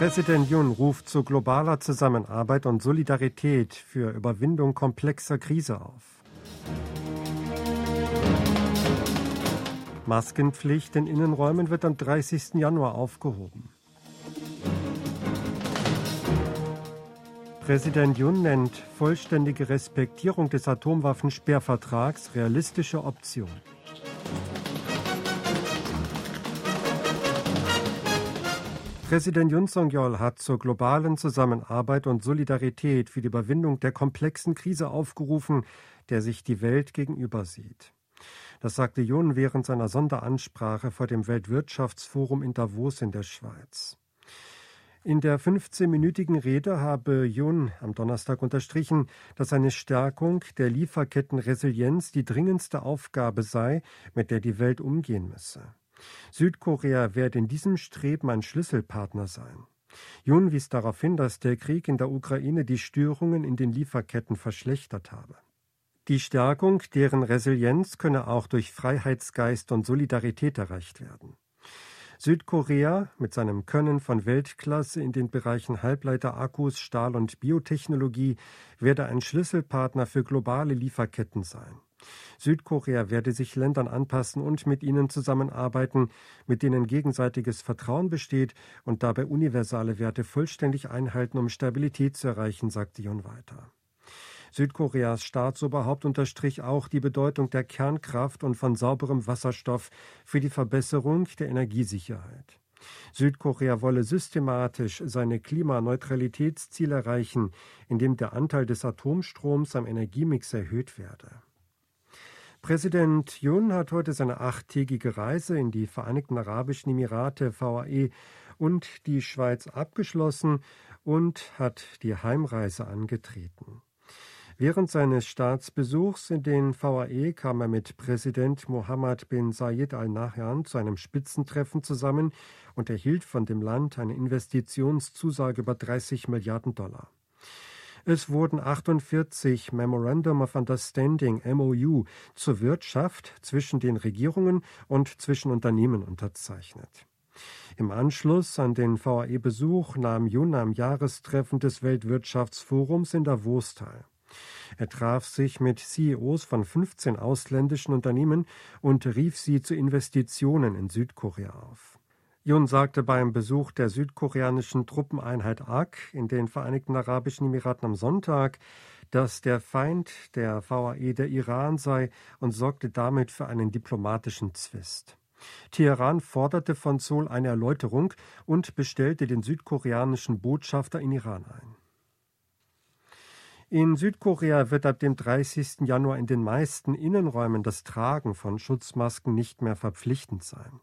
Präsident Jun ruft zu globaler Zusammenarbeit und Solidarität für Überwindung komplexer Krise auf. Maskenpflicht in Innenräumen wird am 30. Januar aufgehoben. Präsident Jun nennt vollständige Respektierung des Atomwaffensperrvertrags realistische Option. Präsident Yun Song-yeol hat zur globalen Zusammenarbeit und Solidarität für die Überwindung der komplexen Krise aufgerufen, der sich die Welt gegenüber sieht. Das sagte Yun während seiner Sonderansprache vor dem Weltwirtschaftsforum in Davos in der Schweiz. In der 15-minütigen Rede habe Yun am Donnerstag unterstrichen, dass eine Stärkung der Lieferkettenresilienz die dringendste Aufgabe sei, mit der die Welt umgehen müsse. Südkorea werde in diesem Streben ein Schlüsselpartner sein. Jun wies darauf hin, dass der Krieg in der Ukraine die Störungen in den Lieferketten verschlechtert habe. Die Stärkung deren Resilienz könne auch durch Freiheitsgeist und Solidarität erreicht werden. Südkorea mit seinem Können von Weltklasse in den Bereichen Halbleiter, Akkus, Stahl und Biotechnologie werde ein Schlüsselpartner für globale Lieferketten sein. Südkorea werde sich Ländern anpassen und mit ihnen zusammenarbeiten, mit denen gegenseitiges Vertrauen besteht und dabei universale Werte vollständig einhalten, um Stabilität zu erreichen, sagte Jun weiter. Südkoreas Staatsoberhaupt unterstrich auch die Bedeutung der Kernkraft und von sauberem Wasserstoff für die Verbesserung der Energiesicherheit. Südkorea wolle systematisch seine Klimaneutralitätsziele erreichen, indem der Anteil des Atomstroms am Energiemix erhöht werde. Präsident Jun hat heute seine achttägige Reise in die Vereinigten Arabischen Emirate, VAE und die Schweiz abgeschlossen und hat die Heimreise angetreten. Während seines Staatsbesuchs in den VAE kam er mit Präsident Mohammed bin Zayed al-Nahyan zu einem Spitzentreffen zusammen und erhielt von dem Land eine Investitionszusage über 30 Milliarden Dollar. Es wurden 48 Memorandum of Understanding MOU zur Wirtschaft zwischen den Regierungen und zwischen Unternehmen unterzeichnet. Im Anschluss an den VAE-Besuch nahm Jun am Jahrestreffen des Weltwirtschaftsforums in Davos teil. Er traf sich mit CEOs von 15 ausländischen Unternehmen und rief sie zu Investitionen in Südkorea auf. Jun sagte beim Besuch der südkoreanischen Truppeneinheit AK in den Vereinigten Arabischen Emiraten am Sonntag, dass der Feind der VAE der Iran sei und sorgte damit für einen diplomatischen Zwist. Teheran forderte von Seoul eine Erläuterung und bestellte den südkoreanischen Botschafter in Iran ein. In Südkorea wird ab dem 30. Januar in den meisten Innenräumen das Tragen von Schutzmasken nicht mehr verpflichtend sein.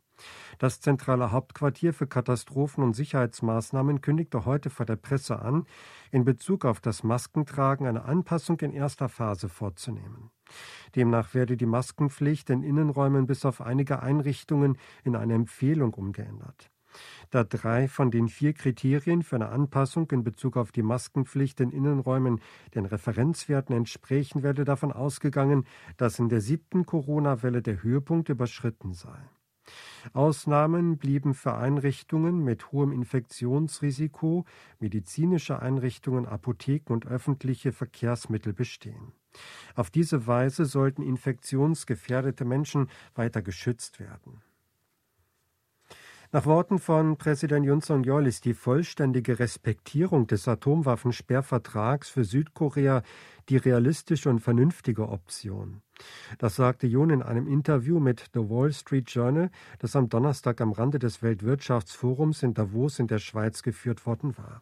Das zentrale Hauptquartier für Katastrophen- und Sicherheitsmaßnahmen kündigte heute vor der Presse an, in Bezug auf das Maskentragen eine Anpassung in erster Phase vorzunehmen. Demnach werde die Maskenpflicht in Innenräumen bis auf einige Einrichtungen in eine Empfehlung umgeändert. Da drei von den vier Kriterien für eine Anpassung in Bezug auf die Maskenpflicht in Innenräumen den Referenzwerten entsprechen, werde davon ausgegangen, dass in der siebten Corona-Welle der Höhepunkt überschritten sei. Ausnahmen blieben für Einrichtungen mit hohem Infektionsrisiko, medizinische Einrichtungen, Apotheken und öffentliche Verkehrsmittel bestehen. Auf diese Weise sollten infektionsgefährdete Menschen weiter geschützt werden. Nach Worten von Präsident Yun Song-yeol ist die vollständige Respektierung des Atomwaffensperrvertrags für Südkorea die realistische und vernünftige Option. Das sagte Yun in einem Interview mit The Wall Street Journal, das am Donnerstag am Rande des Weltwirtschaftsforums in Davos in der Schweiz geführt worden war.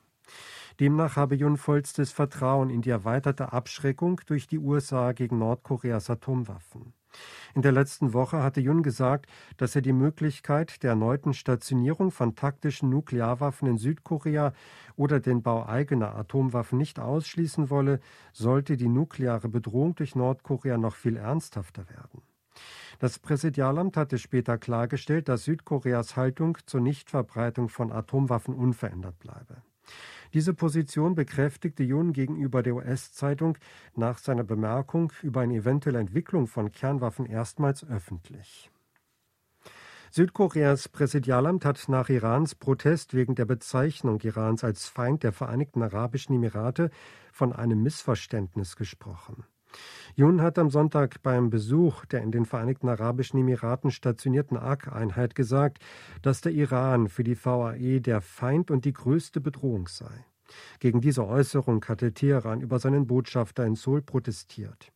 Demnach habe Jun vollstes Vertrauen in die erweiterte Abschreckung durch die USA gegen Nordkoreas Atomwaffen. In der letzten Woche hatte Jun gesagt, dass er die Möglichkeit der erneuten Stationierung von taktischen Nuklearwaffen in Südkorea oder den Bau eigener Atomwaffen nicht ausschließen wolle, sollte die nukleare Bedrohung durch Nordkorea noch viel ernsthafter werden. Das Präsidialamt hatte später klargestellt, dass Südkoreas Haltung zur Nichtverbreitung von Atomwaffen unverändert bleibe. Diese Position bekräftigte Jun gegenüber der US-Zeitung nach seiner Bemerkung über eine eventuelle Entwicklung von Kernwaffen erstmals öffentlich. Südkoreas Präsidialamt hat nach Irans Protest wegen der Bezeichnung Irans als Feind der Vereinigten Arabischen Emirate von einem Missverständnis gesprochen. Jun hat am Sonntag beim Besuch der in den Vereinigten Arabischen Emiraten stationierten ARC-Einheit gesagt, dass der Iran für die VAE der Feind und die größte Bedrohung sei. Gegen diese Äußerung hatte Teheran über seinen Botschafter in Seoul protestiert.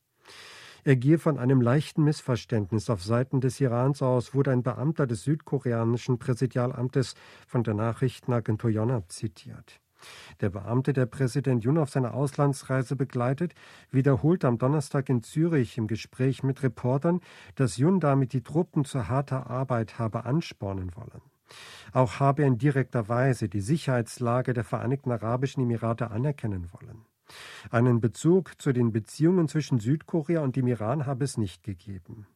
Er gehe von einem leichten Missverständnis auf Seiten des Irans aus, wurde ein Beamter des südkoreanischen Präsidialamtes von der Nachrichtenagentur Yonhap zitiert. Der Beamte, der Präsident Jun auf seiner Auslandsreise begleitet, wiederholte am Donnerstag in Zürich im Gespräch mit Reportern, dass Jun damit die Truppen zu harter Arbeit habe anspornen wollen. Auch habe er in direkter Weise die Sicherheitslage der Vereinigten Arabischen Emirate anerkennen wollen. Einen Bezug zu den Beziehungen zwischen Südkorea und dem Iran habe es nicht gegeben.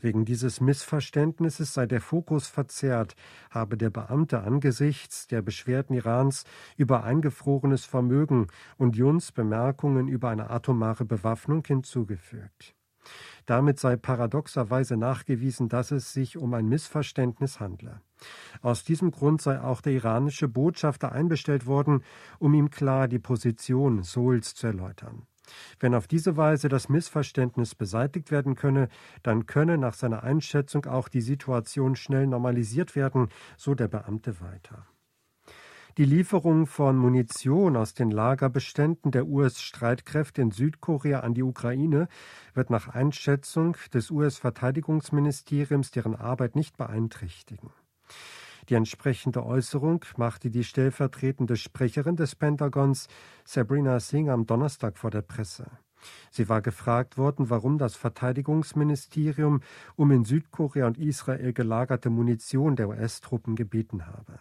Wegen dieses Missverständnisses sei der Fokus verzerrt, habe der Beamte angesichts der Beschwerden Irans über eingefrorenes Vermögen und Juns Bemerkungen über eine atomare Bewaffnung hinzugefügt. Damit sei paradoxerweise nachgewiesen, dass es sich um ein Missverständnis handle. Aus diesem Grund sei auch der iranische Botschafter einbestellt worden, um ihm klar die Position Souls zu erläutern. Wenn auf diese Weise das Missverständnis beseitigt werden könne, dann könne nach seiner Einschätzung auch die Situation schnell normalisiert werden, so der Beamte weiter. Die Lieferung von Munition aus den Lagerbeständen der US-Streitkräfte in Südkorea an die Ukraine wird nach Einschätzung des US-Verteidigungsministeriums deren Arbeit nicht beeinträchtigen. Die entsprechende Äußerung machte die stellvertretende Sprecherin des Pentagons Sabrina Singh am Donnerstag vor der Presse. Sie war gefragt worden, warum das Verteidigungsministerium um in Südkorea und Israel gelagerte Munition der US-Truppen gebeten habe.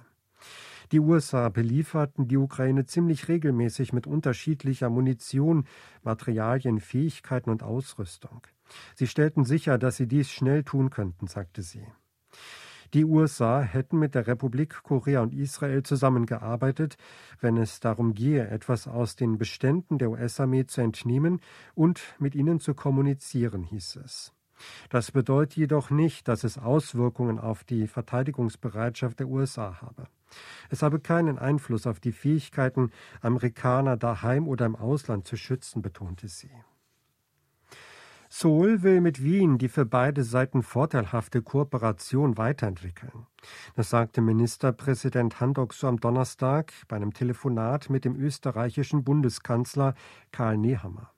Die USA belieferten die Ukraine ziemlich regelmäßig mit unterschiedlicher Munition, Materialien, Fähigkeiten und Ausrüstung. Sie stellten sicher, dass sie dies schnell tun könnten, sagte sie. Die USA hätten mit der Republik Korea und Israel zusammengearbeitet, wenn es darum gehe, etwas aus den Beständen der US-Armee zu entnehmen und mit ihnen zu kommunizieren, hieß es. Das bedeutet jedoch nicht, dass es Auswirkungen auf die Verteidigungsbereitschaft der USA habe. Es habe keinen Einfluss auf die Fähigkeiten, Amerikaner daheim oder im Ausland zu schützen, betonte sie. Seoul will mit Wien die für beide Seiten vorteilhafte Kooperation weiterentwickeln. Das sagte Ministerpräsident Handok am Donnerstag bei einem Telefonat mit dem österreichischen Bundeskanzler Karl Nehammer.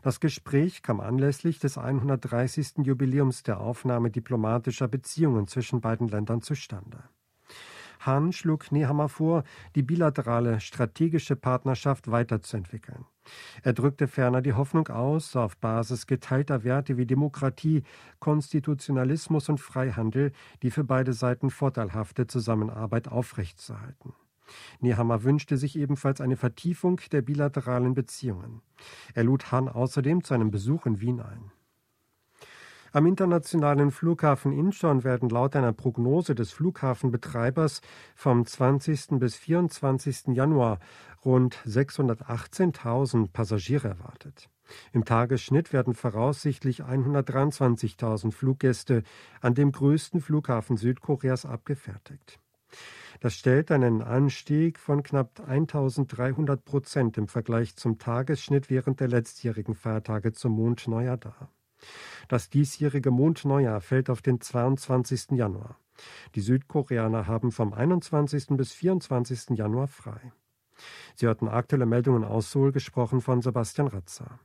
Das Gespräch kam anlässlich des 130. Jubiläums der Aufnahme diplomatischer Beziehungen zwischen beiden Ländern zustande. Hahn schlug Nehammer vor, die bilaterale strategische Partnerschaft weiterzuentwickeln. Er drückte ferner die Hoffnung aus, auf Basis geteilter Werte wie Demokratie, Konstitutionalismus und Freihandel die für beide Seiten vorteilhafte Zusammenarbeit aufrechtzuerhalten. Nehammer wünschte sich ebenfalls eine Vertiefung der bilateralen Beziehungen. Er lud Hahn außerdem zu einem Besuch in Wien ein. Am internationalen Flughafen Incheon werden laut einer Prognose des Flughafenbetreibers vom 20. bis 24. Januar rund 618.000 Passagiere erwartet. Im Tagesschnitt werden voraussichtlich 123.000 Fluggäste an dem größten Flughafen Südkoreas abgefertigt. Das stellt einen Anstieg von knapp 1300 Prozent im Vergleich zum Tagesschnitt während der letztjährigen Feiertage zum Mondneujahr dar. Das diesjährige Mondneujahr fällt auf den 22. Januar. Die Südkoreaner haben vom 21. bis 24. Januar frei. Sie hörten aktuelle Meldungen aus Seoul, gesprochen von Sebastian Ratzer.